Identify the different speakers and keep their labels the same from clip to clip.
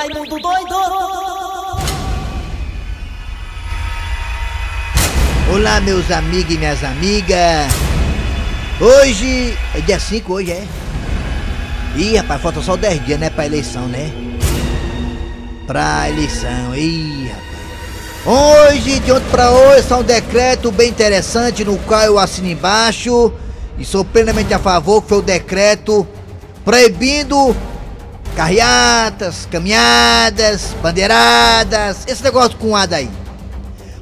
Speaker 1: Raimundo doido!
Speaker 2: Olá, meus amigos e minhas amigas. Hoje é dia 5, hoje é? Ih, rapaz, falta só 10 dias, né, pra eleição, né? Pra eleição, ih, rapaz. Hoje, de ontem pra hoje, está um decreto bem interessante no qual eu assino embaixo e sou plenamente a favor, que foi o decreto proibindo carreatas, caminhadas, bandeiradas, esse negócio com A daí.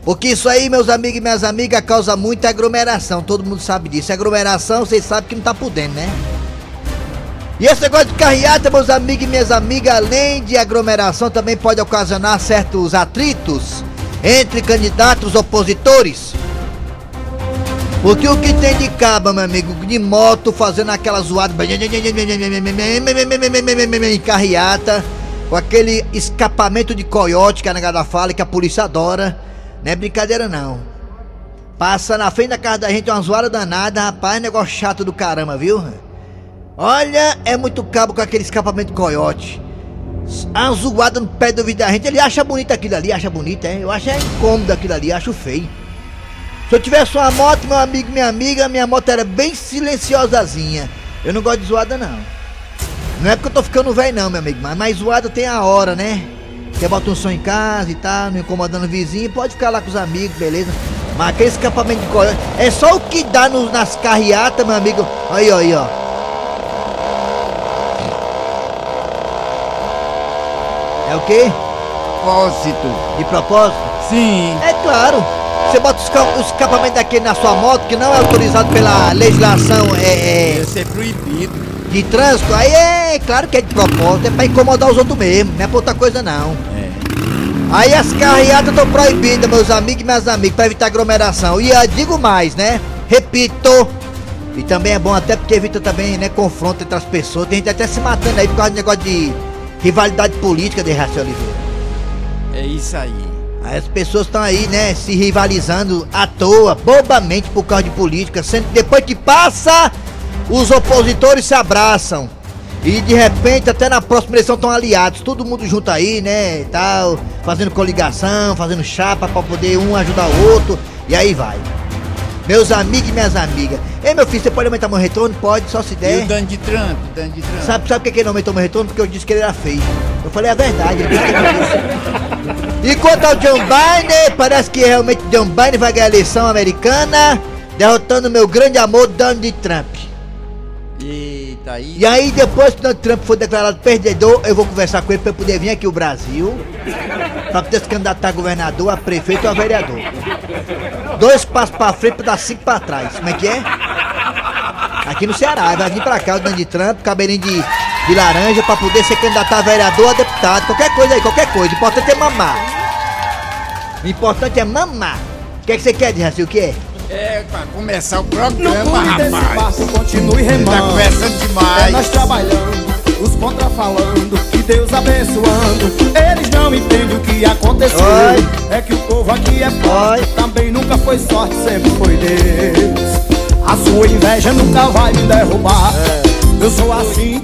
Speaker 2: Porque isso aí, meus amigos e minhas amigas, causa muita aglomeração, todo mundo sabe disso. Aglomeração, vocês sabem que não tá podendo, né? E esse negócio de carreata, meus amigos e minhas amigas, além de aglomeração, também pode ocasionar certos atritos entre candidatos opositores. Porque o que tem de caba, meu amigo, de moto fazendo aquela zoada em carreata, com aquele escapamento de coiote que a negada fala que a polícia adora, não é brincadeira não. Passa na frente da casa da gente uma zoada danada, rapaz, negócio chato do caramba, viu? Olha, é muito cabo com aquele escapamento de coiote. A zoada no pé do ouvido da gente, ele acha bonito aquilo ali, acha bonito, é? Eu acho é incômodo aquilo ali, acho feio. Se eu tivesse uma moto, meu amigo, minha amiga, minha moto era bem silenciosazinha. Eu não gosto de zoada, não. Não é porque eu tô ficando velho, não, meu amigo, mas mais zoada tem a hora, né? Quer botar um som em casa e tal, não incomodando o vizinho, pode ficar lá com os amigos, beleza? Mas aquele escapamento de coiote, é só o que dá no, nas carreatas, meu amigo. Aí, aí, ó. É o quê?
Speaker 3: Propósito.
Speaker 2: De propósito?
Speaker 3: Sim.
Speaker 2: É claro. Você bota os, os escapamentos daquele na sua moto, que não é autorizado pela legislação é, é,
Speaker 3: Deve proibido.
Speaker 2: de trânsito, aí é claro que é de propósito, é pra incomodar os outros mesmo, não é pra outra coisa não.
Speaker 3: É.
Speaker 2: Aí as carreatas estão proibidas, meus amigos e minhas amigas, pra evitar aglomeração. E eu digo mais, né? Repito. E também é bom até porque evita também, né, confronto entre as pessoas. Tem gente até se matando aí por causa de negócio de rivalidade política de Raci Oliveira.
Speaker 3: É isso aí.
Speaker 2: As pessoas estão aí, né, se rivalizando à toa, bobamente por causa de política, sendo que depois que passa, os opositores se abraçam. E de repente, até na próxima eleição estão aliados, todo mundo junto aí, né, e tal, fazendo coligação, fazendo chapa pra poder um ajudar o outro, e aí vai. Meus amigos e minhas amigas. Ei, meu filho, você pode aumentar meu retorno? Pode, só se
Speaker 3: E
Speaker 2: der.
Speaker 3: o Donald Trump, Donald Trump.
Speaker 2: Sabe, sabe por que que ele não aumentou meu retorno? Porque eu disse que ele era feio. Eu falei a verdade. E quanto ao John Biden, parece que realmente John Biden vai ganhar a eleição americana, derrotando meu grande amor Donald Trump.
Speaker 3: Eita aí.
Speaker 2: E aí, depois que Donald Trump for declarado perdedor, eu vou conversar com ele pra eu poder vir aqui ao Brasil, pra poder se candidatar a governador, a prefeito ou a vereador. Dois passos pra frente pra dar cinco pra trás. Como é que é? Aqui no Ceará, vai vir pra cá o Donald Trump, cabelinho de, de laranja, pra poder ser candidato a vereador, a deputado, qualquer coisa aí, qualquer coisa. O importante é mamar. O importante é mamar. O que é que você quer, Raci? O que é?
Speaker 3: É pra começar o programa, rapaz.
Speaker 4: barco continue
Speaker 3: Tá
Speaker 4: remando
Speaker 3: conversando
Speaker 4: É
Speaker 3: demais.
Speaker 4: nós trabalhando, os contra falando E Deus abençoando Eles não entendem o que aconteceu
Speaker 2: Oi.
Speaker 4: É que o povo aqui é forte
Speaker 2: Oi.
Speaker 4: Também nunca foi sorte, sempre foi Deus A sua inveja nunca vai me derrubar
Speaker 2: É.
Speaker 4: Eu sou assim,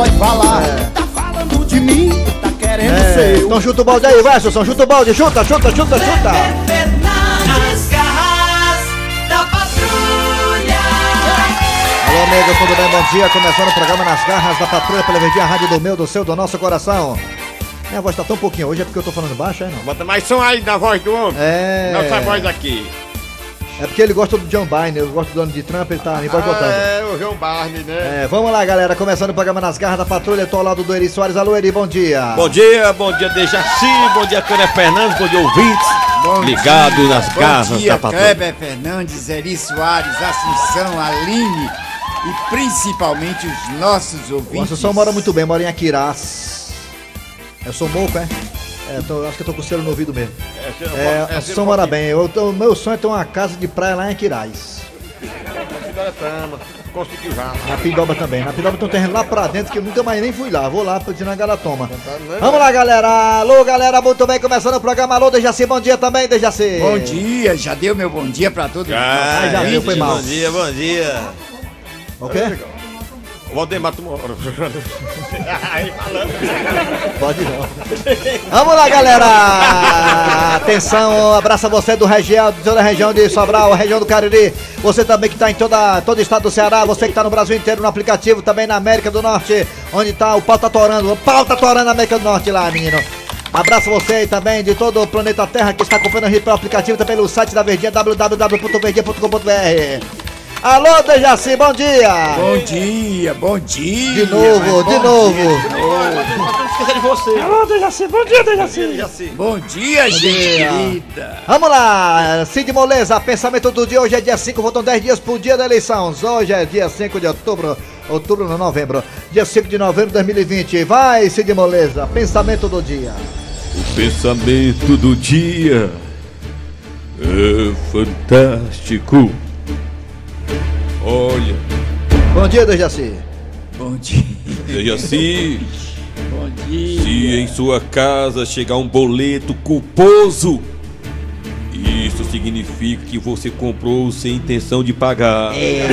Speaker 4: pode falar Tá falando de mim, tá querendo ser eu
Speaker 2: Então chuta o balde aí, vai, Assunção, chuta o balde, chuta, chuta, chuta, chuta.
Speaker 1: Nas garras da patrulha!
Speaker 2: Alô, amigo, tudo bem? Bom dia. Começando o programa Nas Garras da Patrulha pela Verdinha Rádio do meu, do seu, do nosso coração. Minha voz tá tão pouquinho hoje, é porque eu tô falando baixo, é não?
Speaker 5: Bota mais som aí na voz do homem.
Speaker 2: É.
Speaker 5: Nossa voz aqui.
Speaker 2: É porque ele gosta do John Biden, eu gosto do dono de Trump, ele tá me boicotando.
Speaker 5: é, o João Barney, né?
Speaker 2: É, vamos lá, galera. Começando o programa Nas Garras da Patrulha, eu tô ao lado do Eri Soares. Alô, Eri, bom dia.
Speaker 6: Bom dia, bom dia Dejaci, bom dia Cânia Fernandes, bom dia ouvintes.
Speaker 3: Bom
Speaker 6: Ligado
Speaker 3: dia,
Speaker 6: nas
Speaker 3: bom
Speaker 6: garras
Speaker 3: dia,
Speaker 6: da patrulha.
Speaker 3: Kleber Fernandes, Eri Soares, Assunção, Aline e principalmente os nossos
Speaker 2: O
Speaker 3: ouvintes.
Speaker 2: Assunção mora muito bem, mora em Aquirás. Eu sou moco, é? É, tô- acho que eu tô com celo no ouvido mesmo.
Speaker 5: É,
Speaker 2: É,
Speaker 5: é,
Speaker 2: bem. Eu tô- meu sonho é ter uma casa de praia lá em.
Speaker 5: Pidoretama, conseguiu já.
Speaker 2: Na Pindoba também. Na Pindoba tem um terreno lá pra dentro que eu nunca mais nem fui lá. Vou lá pra tirar a galatoma.
Speaker 5: né?
Speaker 2: Vamos lá, galera. Alô, galera. Muito bem. Começando o programa. Alô, Dejaci. Bom dia também, Dejaci.
Speaker 3: Bom dia, já deu meu bom dia pra todos.
Speaker 6: Ah,
Speaker 2: já viu, foi mal.
Speaker 6: Bom dia, bom dia.
Speaker 2: O quê?
Speaker 5: O Valdemar, tu mora. Aí falando.
Speaker 2: Pode não. Vamos lá, galera! Atenção, um abraço a você do região, de toda a região de Sobral, região do Cariri. Você também que está em toda, todo o estado do Ceará, você que está no Brasil inteiro no aplicativo, também na América do Norte, onde tá o pau tá torando, o pau tá torando na América do Norte lá, menino. Abraço você aí também de todo o planeta Terra que está acompanhando a gente pelo aplicativo, também no site da Verdinha, www.verdinha.com.br. Alô, Dejaci, bom dia!
Speaker 3: Bom dia, bom dia.
Speaker 2: De novo, de novo.
Speaker 3: dia,
Speaker 6: Não esqueça de você.
Speaker 2: Alô, Dejaci, bom dia, Dejaci!
Speaker 3: Bom dia, gente.
Speaker 2: Vamos lá, Cid Moleza, pensamento do dia, hoje é dia 5, faltam 10 dias pro dia da eleição. Hoje é dia 5 de outubro, outubro não, novembro, dia 5 de novembro de 2020. Vai, Cid Moleza, pensamento do dia.
Speaker 7: O pensamento do dia é fantástico.
Speaker 2: Bom dia, Dejaci.
Speaker 3: Bom dia,
Speaker 7: veja se,
Speaker 3: bom dia.
Speaker 7: se em sua casa chegar um boleto culposo, isso significa que você comprou sem intenção de pagar.
Speaker 2: É,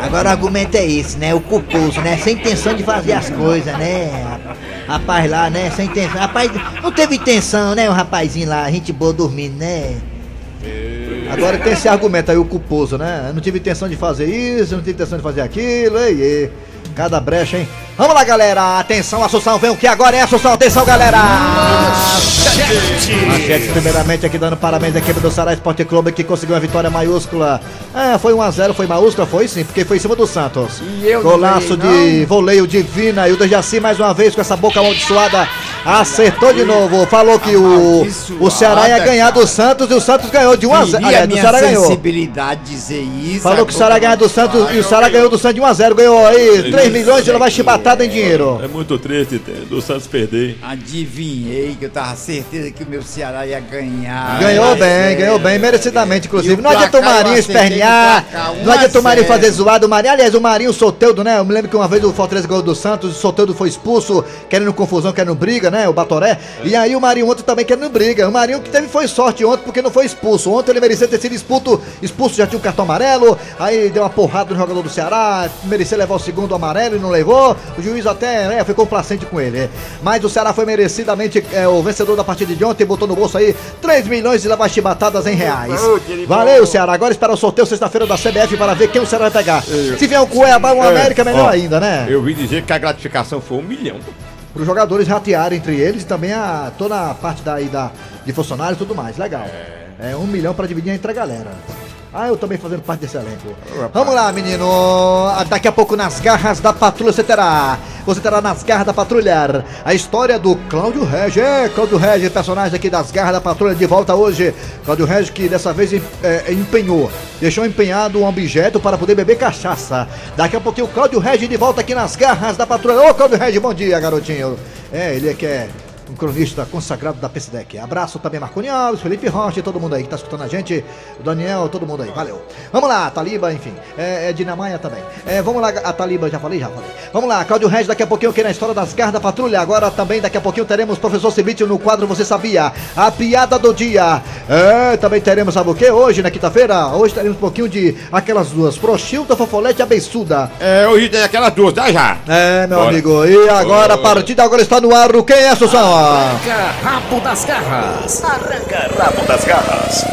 Speaker 2: agora o argumento é esse, né? O culposo, né? Sem intenção de fazer as coisas, né? Rapaz lá, né? Sem intenção. Rapaz, não teve intenção, né? O rapazinho lá, gente boa dormindo, né? Agora tem esse argumento aí, o culposo, né? Eu não tive intenção de fazer isso, eu não tive intenção de fazer aquilo, ei, ei. Cada brecha, hein? Vamos lá, galera! Atenção, Assunção, vem o que agora é Assunção? Atenção, galera! Manchete, primeiramente aqui dando parabéns à equipe do Ceará Esporte Clube que conseguiu uma vitória maiúscula. É, foi 1x0, foi maiúscula, foi sim, porque foi em cima do Santos.
Speaker 3: E eu
Speaker 2: Golaço de voleio divina e o Dejaci mais uma vez com essa boca amaldiçoada acertou de novo. Falou que o, o Ceará ia ganhar do Santos e o Santos ganhou de 1x0.
Speaker 3: Queria
Speaker 2: Aliás, o
Speaker 3: minha
Speaker 2: Ceará ganhou.
Speaker 3: sensibilidade dizer isso.
Speaker 2: Falou que o Ceará ganhar do Santos e o Ceará ganhou do Santos de 1x0. Ganhou aí 3 milhões e ela vai chibatada em dinheiro.
Speaker 7: É muito triste do Santos perder.
Speaker 3: Adivinhei que eu tava certeza que o meu Ceará ia ganhar.
Speaker 2: Ganhou bem, ganhou bem, merecidamente, inclusive.
Speaker 3: O
Speaker 2: Não adianta o Marinho espernear, não adianta o
Speaker 3: 1 a
Speaker 2: Marinho
Speaker 3: 0.
Speaker 2: fazer zoado. O Marinho, aliás, o Marinho Soteudo, né? Eu me lembro que uma vez o Fortaleza ganhou do Santos, o Soteudo foi expulso, querendo confusão, querendo briga, né? O Batoré. E aí o Marinho ontem também querendo briga. O Marinho que teve foi sorte ontem porque não foi expulso. Ontem ele merecia ter sido expulso, expulso já tinha um cartão amarelo, aí deu uma porrada no jogador do Ceará, merecia levar o segundo amarelo e não levou. O juiz até né, foi complacente com ele. Mas o Ceará foi merecidamente é, o vencedor da partida de ontem, botou no bolso aí 3 milhões e leva chibatadas em reais. Valeu, Ceará. Agora espera o sorteio sexta-feira da CBF para ver quem o Ceará vai pegar. Se vier um Cuiabá ou um América, melhor ainda, né?
Speaker 5: Eu ouvi dizer que a gratificação foi um milhão.
Speaker 2: Para os jogadores ratearem entre eles e também a, toda a parte da, da, de funcionários e tudo mais. Legal. É, um milhão para dividir entre a galera. Ah, eu também fazendo parte desse elenco. Vamos lá, menino. Ah, Daqui a pouco nas garras da patrulha você terá. Você terá nas garras da patrulha a história do Cláudio Regis. É, Cláudio Regis, personagem aqui das garras da patrulha de volta hoje. Cláudio Regis que dessa vez é, empenhou, deixou empenhado um objeto para poder beber cachaça. Daqui a pouquinho o Cláudio Regis de volta aqui nas garras da patrulha. Ô, Cláudio Regis, bom dia, garotinho. É, ele é que é um cronista consagrado da PCDEC. Abraço também Marconi Alves, Felipe Rocha e todo mundo aí que tá escutando a gente. O Daniel, todo mundo aí. Valeu. Vamos lá, Taliba, enfim. É, é Dinamanha também. É, vamos lá, a Taliba, já falei? Já falei. Vamos lá, Cláudio Regis, daqui a pouquinho aqui na história das garras da patrulha. Agora também, daqui a pouquinho, teremos professor Cibite no quadro Você Sabia? A piada do dia. É, também teremos, sabe o que? Hoje, na quinta-feira, hoje teremos um pouquinho de aquelas duas, Frochilda, Fofolete e Abençuda.
Speaker 5: É, hoje tem aquelas duas, dá já.
Speaker 2: É, meu
Speaker 5: Bora.
Speaker 2: amigo. E agora, a
Speaker 5: Bora.
Speaker 2: partida agora está no ar. o Quem é, Susão?
Speaker 8: Arranca rabo das garras. Arranca rabo das garras.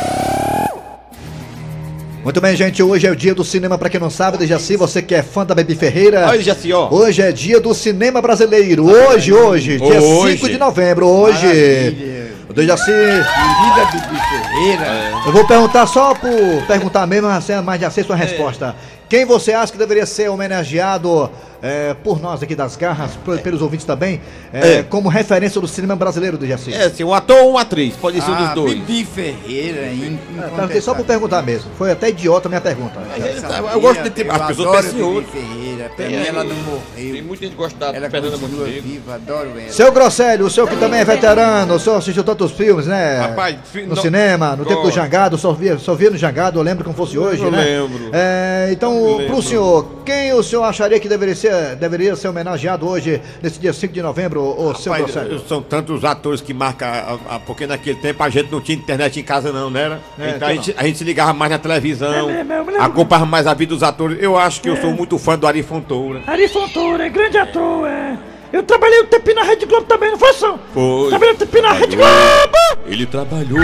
Speaker 2: Muito bem, gente. Hoje é o dia do cinema, pra quem não sabe, Dejaci, você que é fã da Baby Ferreira.
Speaker 6: Olha, Jaci, ó.
Speaker 2: Hoje é dia do cinema brasileiro. Hoje, hoje, dia
Speaker 5: Hoje.
Speaker 2: 5 de novembro. Hoje.
Speaker 3: Maravilha.
Speaker 2: Dejaci,
Speaker 3: Querida Bibi Ferreira.
Speaker 2: eu vou perguntar só por perguntar mesmo, mas já sei sua resposta. Quem você acha que deveria ser homenageado é, por nós aqui das garras, por- pelos ouvintes também, é,
Speaker 6: É.
Speaker 2: como referência do cinema brasileiro, Dejaci?
Speaker 6: É, assim, um ator ou uma atriz, pode ser um dos
Speaker 3: Ah,
Speaker 6: dois.
Speaker 3: Bibi Ferreira, hein?
Speaker 2: É, só por perguntar mesmo. Foi até idiota a minha pergunta.
Speaker 6: Eu gosto de ter- as pessoas pensam em outro.
Speaker 3: Pra
Speaker 6: Tem
Speaker 3: mim ela não morreu.
Speaker 6: Tem muita gente que gosta da
Speaker 3: Ela
Speaker 6: Fernanda Montenegro.
Speaker 3: viva, adoro ela.
Speaker 2: Seu Grosselio, o senhor que também é veterano, o senhor assistiu tantos filmes, né?
Speaker 5: Rapaz, fi-
Speaker 2: no
Speaker 5: não-
Speaker 2: cinema, no tempo do. Jangado, só via, só via no Jangado, eu lembro como fosse hoje,
Speaker 5: Eu
Speaker 2: né?
Speaker 5: lembro.
Speaker 2: É, então,
Speaker 5: Eu
Speaker 2: pro
Speaker 5: lembro.
Speaker 2: senhor, quem o senhor acharia que deveria ser, deveria ser homenageado hoje, nesse dia 5 de novembro, o seu
Speaker 5: Rapaz,
Speaker 2: Grosselio?
Speaker 5: são tantos atores que marcam, a- a- porque naquele tempo a gente não tinha internet em casa não, né? era?
Speaker 2: É,
Speaker 5: então a
Speaker 2: então
Speaker 5: gente, a gente se ligava mais na televisão, acompanhava mais a vida dos atores. Eu acho que eu sou muito fã do Ari Fontoura.
Speaker 9: Ari Fontoura, é grande ator, é. Eu trabalhei um tempinho na Rede Globo também, não foi, São?
Speaker 7: Foi.
Speaker 9: Trabalhei um tempinho na Rede Globo!
Speaker 7: Ele trabalhou.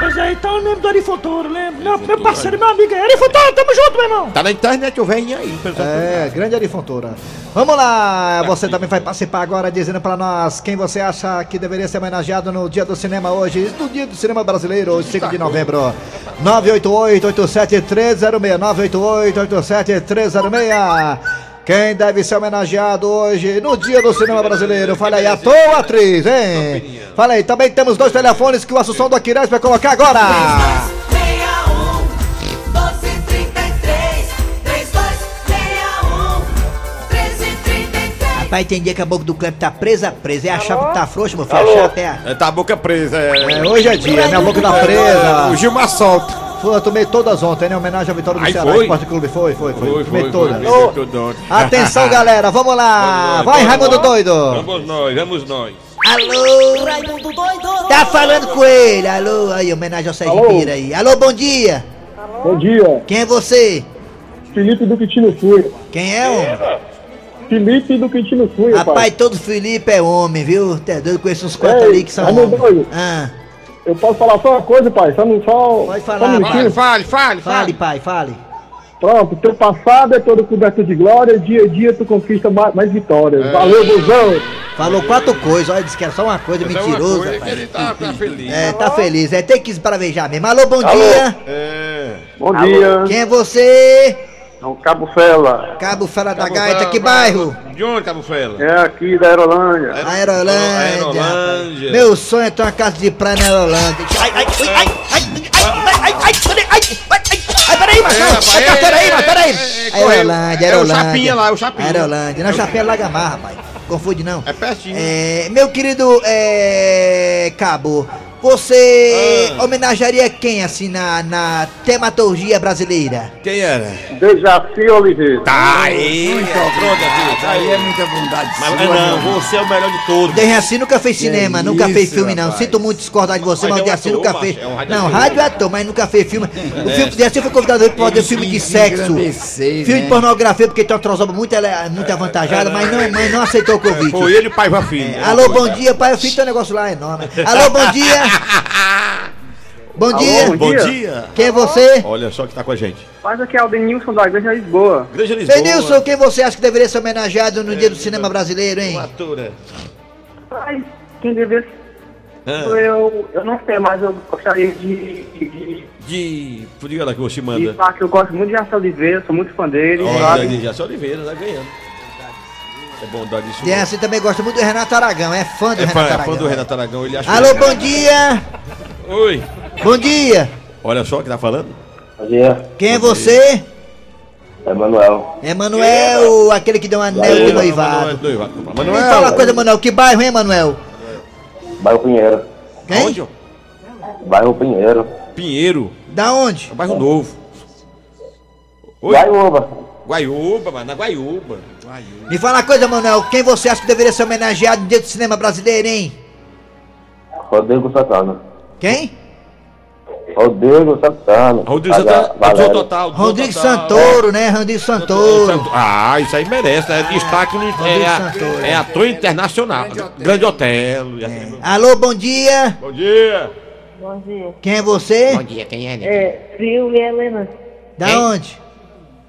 Speaker 9: Pois é, então eu lembro do Ari Fontoura, lembro. Meu, meu parceiro, meu amigo, é Ari Fontoura, tamo junto, meu irmão!
Speaker 5: Tá na internet o velhinho aí, pessoal.
Speaker 2: É, grande Ari Fontoura. Vamos lá, você também vai participar agora dizendo pra nós quem você acha que deveria ser homenageado no Dia do Cinema hoje, no Dia do Cinema Brasileiro, hoje, 5 de novembro. 988-87306, 988-87306. Quem deve ser homenageado hoje no Dia do Cinema Brasileiro? Fala aí, ator ou atriz, hein? Fala aí, também temos dois telefones que o Assunção do Aquiles vai colocar agora. Rapaz, tem dia que a boca do Cleber tá presa, presa. É a chave que tá frouxa, meu filho. A chave é a...
Speaker 5: É, tá a boca presa, é.
Speaker 2: É, hoje é dia, minha boca tá presa.
Speaker 5: O Gilmar solta.
Speaker 2: Foi, eu tomei todas ontem, né? Homenagem à vitória do
Speaker 7: Ai,
Speaker 2: Ceará
Speaker 7: foi?
Speaker 2: Esporte Clube. Foi, foi, foi.
Speaker 7: Foi,
Speaker 2: tomei
Speaker 7: foi,
Speaker 2: todas.
Speaker 7: foi.
Speaker 5: Tudo ontem.
Speaker 2: Atenção, galera, vamos lá.
Speaker 7: Vamos nós,
Speaker 2: Vai,
Speaker 7: vamos
Speaker 2: Raimundo
Speaker 7: nós.
Speaker 2: Doido.
Speaker 7: Vamos nós, vamos nós.
Speaker 2: Alô,
Speaker 1: Raimundo doido
Speaker 2: tá falando com ele. Alô, aí, homenagem ao Sérgio
Speaker 10: Alô?
Speaker 2: Pira aí. Alô, bom dia.
Speaker 10: Bom dia,
Speaker 2: Quem é você?
Speaker 10: Felipe do Quintino Cunha.
Speaker 2: Quem é, homem?
Speaker 10: Felipe do Quintino Cunha,
Speaker 2: Rapaz,
Speaker 10: pai.
Speaker 2: todo Felipe é homem, viu? Tá doido, conheço uns quatro
Speaker 10: Ei,
Speaker 2: ali que são homens.
Speaker 10: Doido.
Speaker 2: Ah,
Speaker 10: Eu posso falar só uma coisa, pai? Só, não- só,
Speaker 2: Pode
Speaker 10: só
Speaker 2: falar,
Speaker 10: um
Speaker 2: vai.
Speaker 10: minutinho.
Speaker 5: Fale, fale,
Speaker 2: fale, pai, fale.
Speaker 10: Pronto, teu passado é todo coberto de glória, dia a dia tu conquista mais, mais vitórias.
Speaker 5: É.
Speaker 10: Valeu, Buzão!
Speaker 2: Falou quatro coisas, olha, disse que era só uma coisa,
Speaker 5: é uma
Speaker 2: mentiroso,
Speaker 5: coisa que
Speaker 2: rapaz.
Speaker 5: Ele tá, tá feliz.
Speaker 2: É, tá feliz, é, tem que esbravejar mesmo. Alô, bom dia.
Speaker 5: É.
Speaker 10: Bom dia,
Speaker 2: Quem é você?
Speaker 10: É o Cabo Fela,
Speaker 2: Cabo Fela da
Speaker 5: Cabo
Speaker 2: Gaita,
Speaker 5: Fela,
Speaker 2: que bairro?
Speaker 5: De onde, Cabo Fela?
Speaker 10: é aqui da Aerolândia.
Speaker 2: Aerolândia.
Speaker 7: Aerolândia.
Speaker 2: rapaz. Meu sonho é ter uma casa de praia na Aerolândia. Ai, ai, ai, ai, ai, ai, ai, ai, ai, peraí, ai, ai, ai, ai, peraí, ai,
Speaker 5: é,
Speaker 2: peraí,
Speaker 5: é,
Speaker 2: mas peraí.
Speaker 5: é, é, correu.
Speaker 2: Aerolândia,
Speaker 5: É o
Speaker 2: Aerolândia.
Speaker 5: Chapinha lá, é o Chapinha.
Speaker 2: Aerolândia, não, Chapinha é Lagamar, rapaz. Confunde não.
Speaker 5: É pertinho.
Speaker 2: É, meu querido é, Cabo, você
Speaker 5: Ah.
Speaker 2: homenagearia quem, assim, na, na tematurgia brasileira?
Speaker 5: Quem era?
Speaker 10: Dejaci Oliveira.
Speaker 5: Tá aí. Pronto, aqui.
Speaker 3: Aí é muita bondade
Speaker 5: Mas
Speaker 3: sua,
Speaker 5: não,
Speaker 3: meu.
Speaker 5: você é o melhor de todos.
Speaker 2: Dejaci nunca fez cinema, nunca fez
Speaker 3: isso,
Speaker 2: filme não.
Speaker 3: rapaz.
Speaker 2: Sinto muito discordar de você,
Speaker 5: Mas
Speaker 2: mas o
Speaker 5: é
Speaker 2: Dejaci
Speaker 5: ator,
Speaker 2: nunca fez.
Speaker 5: é um rádio
Speaker 2: não, rádio é ator, mas nunca fez filme. O filme Dejaci foi convidado para fazer filme de sexo.
Speaker 3: engrandecer,
Speaker 2: Filme
Speaker 3: né?
Speaker 2: de pornografia, porque tem uma trozoba muito, ele- muito avantajada, mas não, mas não aceitou o convite.
Speaker 5: Foi ele e o pai Vafim.
Speaker 2: Alô, bom dia, pai. Eu fiz teu negócio lá, é enorme. Alô, bom dia. Bom dia.
Speaker 10: bom
Speaker 5: Bom
Speaker 10: dia.
Speaker 5: dia.
Speaker 2: Quem é você?
Speaker 5: Olha só que tá com a gente.
Speaker 10: Mas aqui é o Denilson da Igreja Lisboa.
Speaker 5: Igreja Lisboa.
Speaker 2: Denilson, quem você acha que deveria ser homenageado no dia do cinema brasileiro, hein?
Speaker 5: Uma atora.
Speaker 10: Mas quem deveria
Speaker 5: Ah,
Speaker 10: eu, eu não sei, mas eu gostaria de, de,
Speaker 5: De. Diga lá que você
Speaker 10: de
Speaker 5: manda.
Speaker 10: falar que eu gosto muito de Jaci Oliveira, sou muito fã dele,
Speaker 5: Olha,
Speaker 10: sabe?
Speaker 5: sou Oliveira, tá ganhando. É bondade isso.
Speaker 2: Dejaci também gosta muito do Renato Aragão, é fã do
Speaker 5: É fã,
Speaker 2: Renato
Speaker 5: é
Speaker 2: Aragão.
Speaker 5: fã do Renato Aragão, ele acha.
Speaker 2: Alô, bom dia.
Speaker 5: Oi.
Speaker 2: Bom dia.
Speaker 5: Olha só o que tá falando.
Speaker 10: Bom dia,
Speaker 2: Quem é você?
Speaker 10: é Manuel.
Speaker 2: É Manuel, aquele que deu um anel de noivado.
Speaker 5: Noivado.
Speaker 2: Me fala uma coisa, Manuel. Que bairro, hein, Manuel?
Speaker 10: Bairro Pinheiro.
Speaker 2: Quem?
Speaker 5: Onde?
Speaker 10: Bairro Pinheiro.
Speaker 5: Pinheiro.
Speaker 2: Da onde?
Speaker 5: É um bairro novo. Oi?
Speaker 10: Guaiúba.
Speaker 5: Guaiúba, mano. Na Guaiúba.
Speaker 2: Me fala uma coisa, Manuel. Quem você acha que deveria ser homenageado no dia do cinema brasileiro, hein?
Speaker 10: Rodrigo Santana.
Speaker 2: Quem?
Speaker 10: Rodrigo Santana.
Speaker 5: Rodrigo Santana. É do total.
Speaker 2: Rodrigo
Speaker 5: total.
Speaker 2: Santoro, né? Rodrigo Santoro.
Speaker 5: Santo- Ah, isso aí merece, né? Destaque no, é,
Speaker 2: Santoro.
Speaker 5: é ator internacional. Grande Otelo. e assim.
Speaker 2: Alô, bom dia.
Speaker 5: Bom dia.
Speaker 11: Bom dia.
Speaker 2: Quem é você?
Speaker 5: dia, quem é?
Speaker 11: É, Silvia Helena.
Speaker 2: Da
Speaker 5: Quem?
Speaker 2: onde?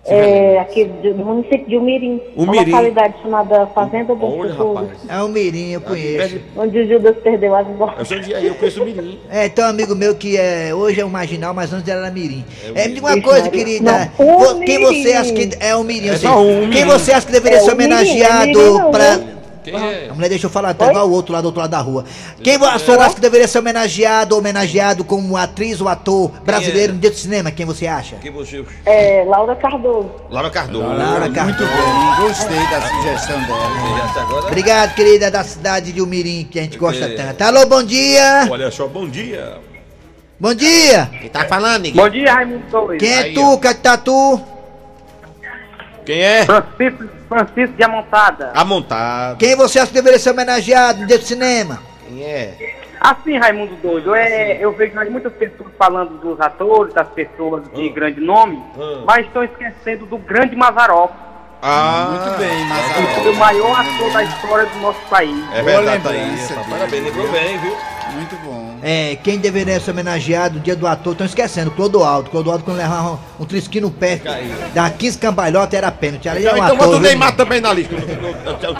Speaker 11: É, aqui do do município de Umirim. Uma
Speaker 5: Umirim.
Speaker 11: localidade chamada Fazenda do
Speaker 5: Olha,
Speaker 11: Futuro.
Speaker 5: rapaz.
Speaker 2: É o Mirim, eu conheço.
Speaker 11: Onde o Judas perdeu as bolas.
Speaker 5: Eu aí, eu conheço o Mirim.
Speaker 2: É, tem um amigo meu que é, hoje é um marginal, mas antes era Mirim. É, me diga uma coisa,
Speaker 11: Maria.
Speaker 2: querida.
Speaker 11: Não,
Speaker 2: Quem você acha que é o Mirim?
Speaker 5: É
Speaker 2: assim,
Speaker 5: só um
Speaker 2: Quem você acha que deveria
Speaker 11: É
Speaker 2: ser
Speaker 11: é
Speaker 2: homenageado
Speaker 11: Mirim não,
Speaker 2: pra.
Speaker 11: né?
Speaker 5: Quem é?
Speaker 2: A mulher deixou falar, tá igual o outro lá do outro lado da rua. Quem vo- a senhora acha que deveria ser homenageado ou homenageado como atriz ou ator brasileiro no dia do cinema? Quem você acha?
Speaker 5: Quem você?
Speaker 11: É, Laura Cardoso.
Speaker 5: Laura Cardoso.
Speaker 2: Laura
Speaker 3: Muito
Speaker 2: Cardoso.
Speaker 3: bem, gostei da sugestão dela.
Speaker 2: Obrigado, querida, da cidade de Umirim, que a gente gosta tanto. Alô, bom dia!
Speaker 5: Olha só, bom dia.
Speaker 2: Bom dia!
Speaker 5: Quem tá falando,
Speaker 10: Bom dia, Raimundo Doido.
Speaker 2: Quem é
Speaker 5: Aí,
Speaker 2: tu, Catatu?
Speaker 5: Quem é?
Speaker 10: Francisco, Francisco de Amontada.
Speaker 5: Amontado.
Speaker 2: Quem você acha que deveria ser homenageado dia do cinema?
Speaker 5: Quem é?
Speaker 10: Assim, Raimundo Doido, é, eu vejo muitas pessoas falando dos atores, das pessoas de grande nome,
Speaker 5: Hum.
Speaker 10: mas estão esquecendo do grande Mazarop.
Speaker 7: Ah,
Speaker 3: Muito bem,
Speaker 12: Ele foi o maior ator da história do nosso país.
Speaker 7: É
Speaker 3: Boa
Speaker 7: verdade, tá aí.
Speaker 3: lembrança.
Speaker 7: Parabéns, lembrou bem, viu?
Speaker 3: Muito bom.
Speaker 2: É, quem deveria ser homenageado no dia do ator, estão esquecendo, Clodoaldo. Clodoaldo quando levava um, um trisquinho no pé, dava 15 cambalhotas, era pênalti. Ali é um
Speaker 5: Então
Speaker 2: ator,
Speaker 5: bota o
Speaker 2: viu?
Speaker 5: Neymar também na lista.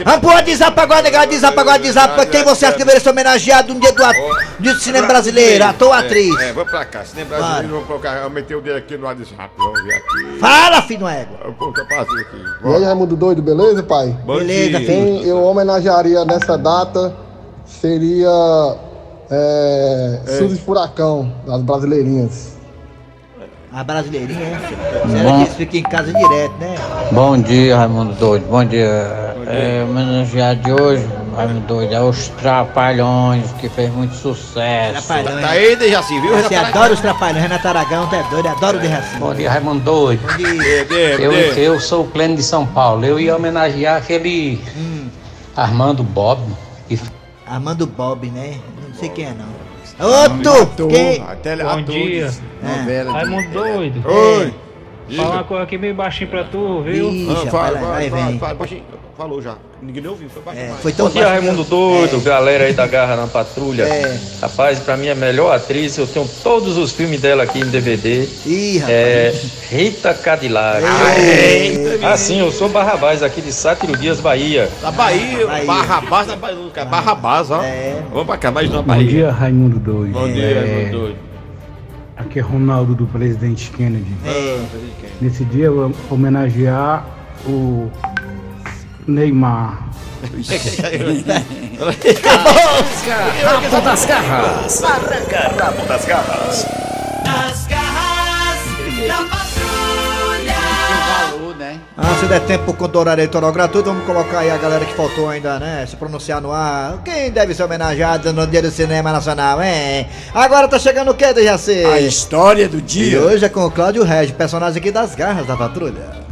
Speaker 2: Vamos pro WhatsApp agora, negado, WhatsApp agora, WhatsApp. Quem você acha que deveria ser homenageado no dia do, ator, dia do cinema brasileiro, ator ou atriz?
Speaker 5: É, vamos pra cá. De mim, vamos colocar. Eu meti o dedo aqui no WhatsApp. Vamos ver aqui.
Speaker 2: Fala, filho do
Speaker 5: vou aqui.
Speaker 13: E aí, Raimundo Doido, beleza, pai?
Speaker 5: Bom
Speaker 2: Beleza,
Speaker 5: dia.
Speaker 13: Quem eu homenagearia nessa data seria é, Suzy Furacão, das Brasileirinhas.
Speaker 2: A brasileirinha, é? Será que eles ficam em casa direto, né?
Speaker 14: Bom dia, Raimundo Doido. Bom dia. É, homenageado de hoje, Raimundo Doido, é os Trapalhões, que fez muito sucesso.
Speaker 2: Trapalhões.
Speaker 5: Tá aí, Dejaci, viu?
Speaker 2: Você adora os trapalhões, Renato Aragão, tá doido, adoro o Dejaci.
Speaker 14: Bom dia, Raimundo Doido.
Speaker 2: Bom dia.
Speaker 14: Eu, eu sou o Clênio de São Paulo. Eu ia homenagear aquele Armando Bob. Que
Speaker 2: Armando Bob, né? Não sei quem é, não. Outro! Quem?
Speaker 3: Até
Speaker 9: Bom dia.
Speaker 3: Novela. de-
Speaker 9: Raimundo doido.
Speaker 5: Oi.
Speaker 9: Fala uma coisa aqui meio baixinho pra tu, viu?
Speaker 2: Ixi,
Speaker 5: Ah,
Speaker 2: vai,
Speaker 5: fala,
Speaker 2: vai,
Speaker 5: vai,
Speaker 2: vai,
Speaker 5: vai, baixinho. Falou já. Ninguém nem ouviu, foi baixinho.
Speaker 2: É, foi tão
Speaker 15: Bom dia, Raimundo Doido, galera aí da Garra na Patrulha.
Speaker 2: É.
Speaker 15: Rapaz, pra mim é a melhor atriz, eu tenho todos os filmes dela aqui em DVD.
Speaker 2: Ih, rapaz.
Speaker 15: É Rita Cadillac. Ah, sim, eu sou Barrabás aqui de Sátiro Dias, Bahia.
Speaker 5: Da Bahia,
Speaker 2: Bahia.
Speaker 5: Barrabás da Bahia. cara, Barrabás, ó.
Speaker 2: É.
Speaker 5: Vamos pra cá, mais uma
Speaker 16: Bom
Speaker 5: Bahia.
Speaker 16: dia, Raimundo Doido.
Speaker 5: Bom dia,
Speaker 16: É,
Speaker 5: Raimundo Doido.
Speaker 16: Aqui é Ronaldo do presidente Kennedy.
Speaker 2: É.
Speaker 16: Nesse dia eu vou homenagear o Neymar.
Speaker 8: Rabo das garras. Arranca rabo das garras
Speaker 2: Ah, se der tempo com o horário eleitoral gratuito, vamos colocar aí a galera que faltou ainda, né? Se pronunciar no ar. Quem deve ser homenageado no dia do cinema nacional, hein? Agora tá chegando o que, Dejaci?
Speaker 3: A história do
Speaker 2: E
Speaker 3: dia.
Speaker 2: hoje é com o Cláudio Regis, personagem aqui das garras da patrulha.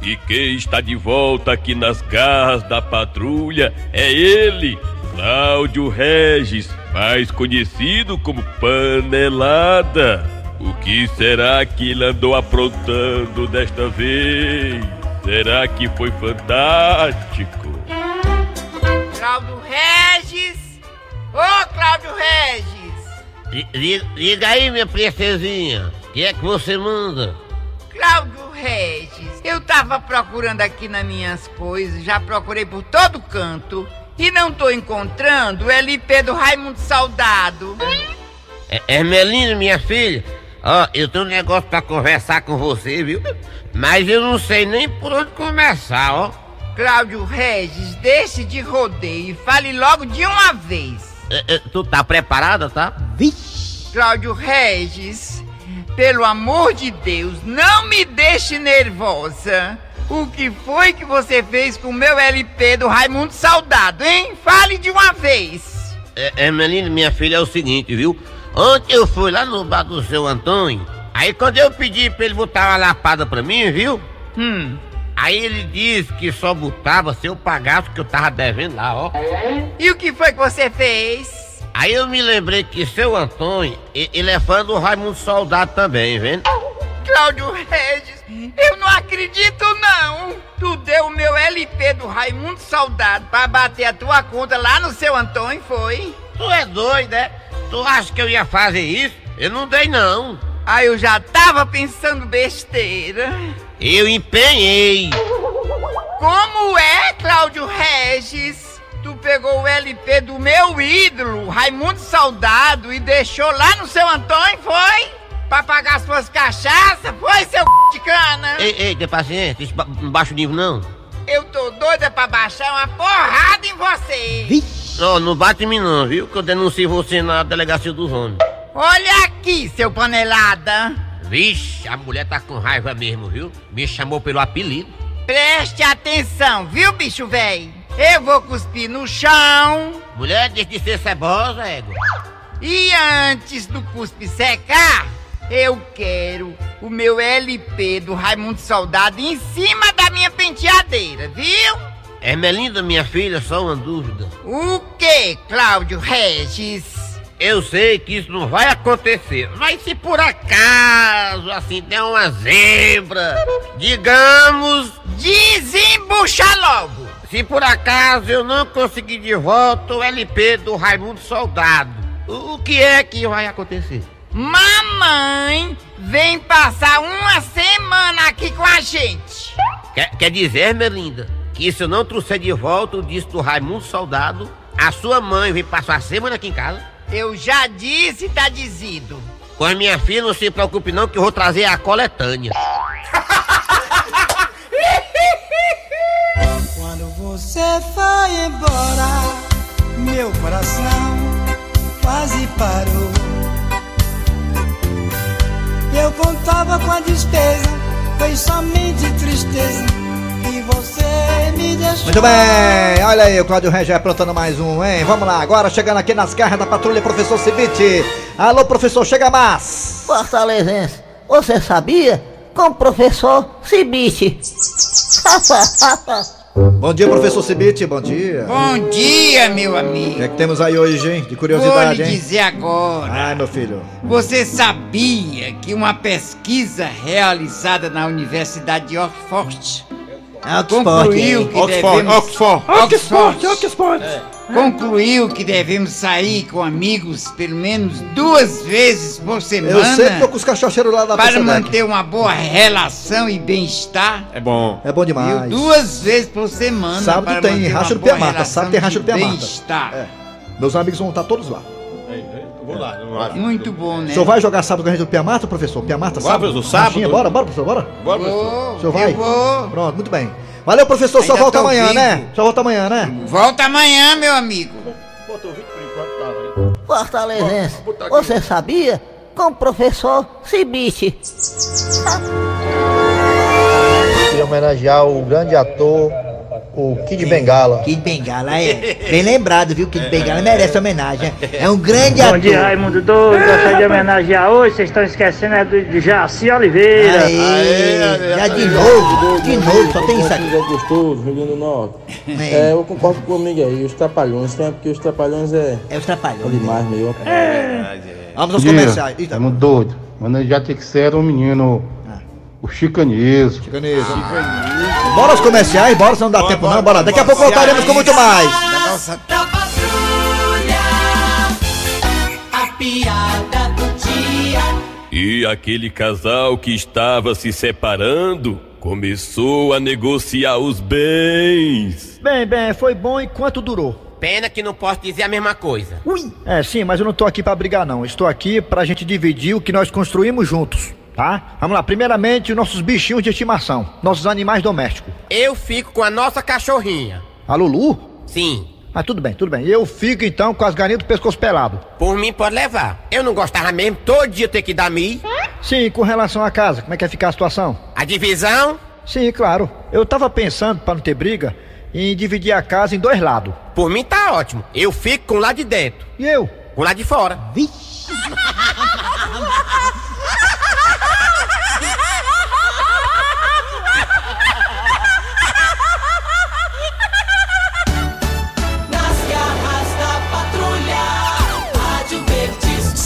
Speaker 7: E quem está de volta aqui nas garras da patrulha é ele, Cláudio Regis, mais conhecido como Panelada. O que será que ele andou aprontando desta vez? Será que foi fantástico?
Speaker 1: Cláudio Regis. Ô, Cláudio Regis.
Speaker 17: Liga aí, minha princesinha. O que é que você manda?
Speaker 1: Cláudio Regis, eu tava procurando aqui nas minhas coisas, já procurei por todo canto e não tô encontrando o LP do Raimundo Saudado.
Speaker 17: É, Hermelina, minha filha. Ó, eu tenho um negócio pra conversar com você, viu? Mas eu não sei nem por onde começar, ó.
Speaker 1: Cláudio Regis, deixe de rodeio e fale logo de uma vez.
Speaker 17: É, é, tu tá preparada, tá?
Speaker 1: Cláudio Regis, pelo amor de Deus, não me deixe nervosa. O que foi que você fez com o meu LP do Raimundo Saudado, hein? Fale de uma vez.
Speaker 17: É, Hermelina, minha filha, é o seguinte, viu? Ontem eu fui lá no bar do seu Antônio. Aí quando eu pedi pra ele botar uma lapada pra mim, viu?
Speaker 1: Hum.
Speaker 17: Aí ele disse que só botava se eu pagasse o que eu tava devendo lá, ó.
Speaker 1: E o que foi que você fez?
Speaker 17: Aí eu me lembrei que seu Antônio, ele é fã do Raimundo Soldado também, vendo?
Speaker 1: Cláudio Regis, eu não acredito não. Tu deu o meu LP do Raimundo Saudado pra bater a tua conta lá no seu Antônio, foi?
Speaker 17: Tu é doido, né? Tu acha que eu ia fazer isso? Eu não dei, não.
Speaker 1: Ah, eu já tava pensando besteira.
Speaker 17: Eu empenhei.
Speaker 1: Como é, Cláudio Regis? Tu pegou o LP do meu ídolo, Raimundo Saudado, e deixou lá no seu Antônio, foi? Pra pagar suas cachaças, foi, seu c... de cana?
Speaker 17: Ei, ei, tem paciência, isso ba- não baixa o nível, não.
Speaker 1: Eu tô doida pra baixar uma porrada em você.
Speaker 17: Não, não bate em mim, não, viu? Que eu denuncio você na delegacia dos homens.
Speaker 1: Olha aqui, seu panelada.
Speaker 17: Vixe, a mulher tá com raiva mesmo, viu? Me chamou pelo apelido.
Speaker 1: Preste atenção, viu, bicho velho? Eu vou cuspir no chão.
Speaker 17: Mulher, deixa de ser cebosa, égua.
Speaker 1: E antes do cuspe secar, eu quero o meu LP do Raimundo Soldado em cima da minha penteadeira, viu?
Speaker 17: Hermelinda, minha filha, só uma dúvida.
Speaker 1: O que, Cláudio Regis?
Speaker 17: Eu sei que isso não vai acontecer, mas se por acaso assim der uma zebra, digamos,
Speaker 1: Desembucha logo!
Speaker 17: se por acaso eu não conseguir de volta o LP do Raimundo Soldado, o o que é que vai acontecer?
Speaker 1: Mamãe vem passar uma semana aqui com a gente.
Speaker 17: Quer, quer dizer, Melinda, que se eu não trouxer de volta o disco do Raimundo Soldado, a sua mãe vem passar a semana aqui em casa?
Speaker 1: Eu já disse e tá dizido.
Speaker 17: Com a minha filha, não se preocupe não, que eu vou trazer a coletânea.
Speaker 18: Quando você foi embora, meu coração quase parou. Eu contava com a despesa, foi somente tristeza que você me deixou.
Speaker 2: Muito bem, olha aí o Cláudio Regé aprontando mais um, hein? Vamos lá, agora chegando aqui nas garras da patrulha, professor Cibite. Alô, professor, chega mais.
Speaker 19: Fortalezense, você sabia? Com o professor Cibite.
Speaker 2: Bom dia, professor Cibite, bom dia.
Speaker 1: Bom dia, meu
Speaker 2: O
Speaker 1: amigo.
Speaker 2: que é que temos aí hoje, hein? De
Speaker 1: Vou
Speaker 2: curiosidade,
Speaker 1: lhe
Speaker 2: hein?
Speaker 1: dizer agora.
Speaker 2: Ai, meu filho.
Speaker 1: Você sabia que uma pesquisa realizada na Universidade de Oxford concluiu que
Speaker 5: Oxford,
Speaker 1: devemos...
Speaker 5: Oxford.
Speaker 9: Oxford, Oxford.
Speaker 1: Concluiu que devemos sair com amigos pelo menos duas vezes por semana
Speaker 2: Eu sempre tô com os cachorreiros lá da
Speaker 1: para manter uma boa relação e bem-estar.
Speaker 5: É bom.
Speaker 2: É bom demais.
Speaker 1: Duas vezes por semana
Speaker 2: Sábado
Speaker 1: para
Speaker 2: tem racha do Piamata,
Speaker 1: relação
Speaker 2: sábado tem racha do
Speaker 1: de
Speaker 2: Piamata.
Speaker 1: bem-estar.
Speaker 2: É. Meus amigos vão estar todos lá.
Speaker 5: Vou lá, vai.
Speaker 1: Muito bom, né?
Speaker 2: O senhor vai jogar sábado com a gente do Piamata, professor? Piamata,
Speaker 5: Bora,
Speaker 2: sábado?
Speaker 5: professor, sábado.
Speaker 2: Bora, bora, professor, bora.
Speaker 5: Bora, professor.
Speaker 1: Vou,
Speaker 2: O senhor vai?
Speaker 1: eu vou.
Speaker 2: Pronto, muito bem. Valeu, professor, só volta amanhã,
Speaker 1: vivo.
Speaker 2: né? Só volta amanhã, né?
Speaker 1: Volta amanhã, meu amigo.
Speaker 19: Fortalezense, você sabia? Com o professor Cibite.
Speaker 20: Queria homenagear o grande ator, o Kid Bengala.
Speaker 2: Kid Bengala, é. Bem lembrado, viu? Kid Bengala merece homenagem. É um grande
Speaker 21: Bom
Speaker 2: ator.
Speaker 21: dia, Raimundo Doido. Gostaria de homenagear hoje. Vocês estão esquecendo é do, Jaci Oliveira.
Speaker 2: Aê, já de novo, de novo, só tem isso aqui.
Speaker 22: É gostoso, Rio Grande do Norte. É, eu concordo comigo aí, os trapalhões, tem porque os trapalhões é.
Speaker 2: É os trapalhões.
Speaker 22: demais mesmo.
Speaker 2: Vamos aos comerciais.
Speaker 16: Tamo doido. Mano, já tem que ser um menino. O chicaneso.
Speaker 2: Chicaneso. Bora aos comerciais, bora, se não dá tempo não, bora. Daqui a pouco voltaremos com muito mais.
Speaker 18: Da patrulha, a piada do dia.
Speaker 7: E aquele casal que estava se separando começou a negociar os bens.
Speaker 9: Bem, bem, foi bom enquanto durou.
Speaker 17: Pena que não posso dizer a mesma coisa.
Speaker 9: É, sim, mas eu não tô aqui pra brigar, não. Estou aqui pra gente dividir o que nós construímos juntos, tá? Vamos lá, primeiramente, os nossos bichinhos de estimação, nossos animais domésticos.
Speaker 17: Eu fico com a nossa cachorrinha.
Speaker 9: A Lulu?
Speaker 17: Sim.
Speaker 9: Ah, tudo bem, tudo bem. Eu fico então com as galinhas do pescoço pelado.
Speaker 17: Por mim pode levar. Eu não gostava mesmo todo dia ter que dar mi.
Speaker 9: Sim, com relação à casa, como é que vai ficar a situação?
Speaker 17: A divisão?
Speaker 9: Sim, claro. Eu tava pensando, pra não ter briga, em dividir a casa em dois lados.
Speaker 17: Por mim tá ótimo. Eu fico com lá de dentro.
Speaker 9: E eu?
Speaker 17: Com lá de fora.
Speaker 2: Vixe.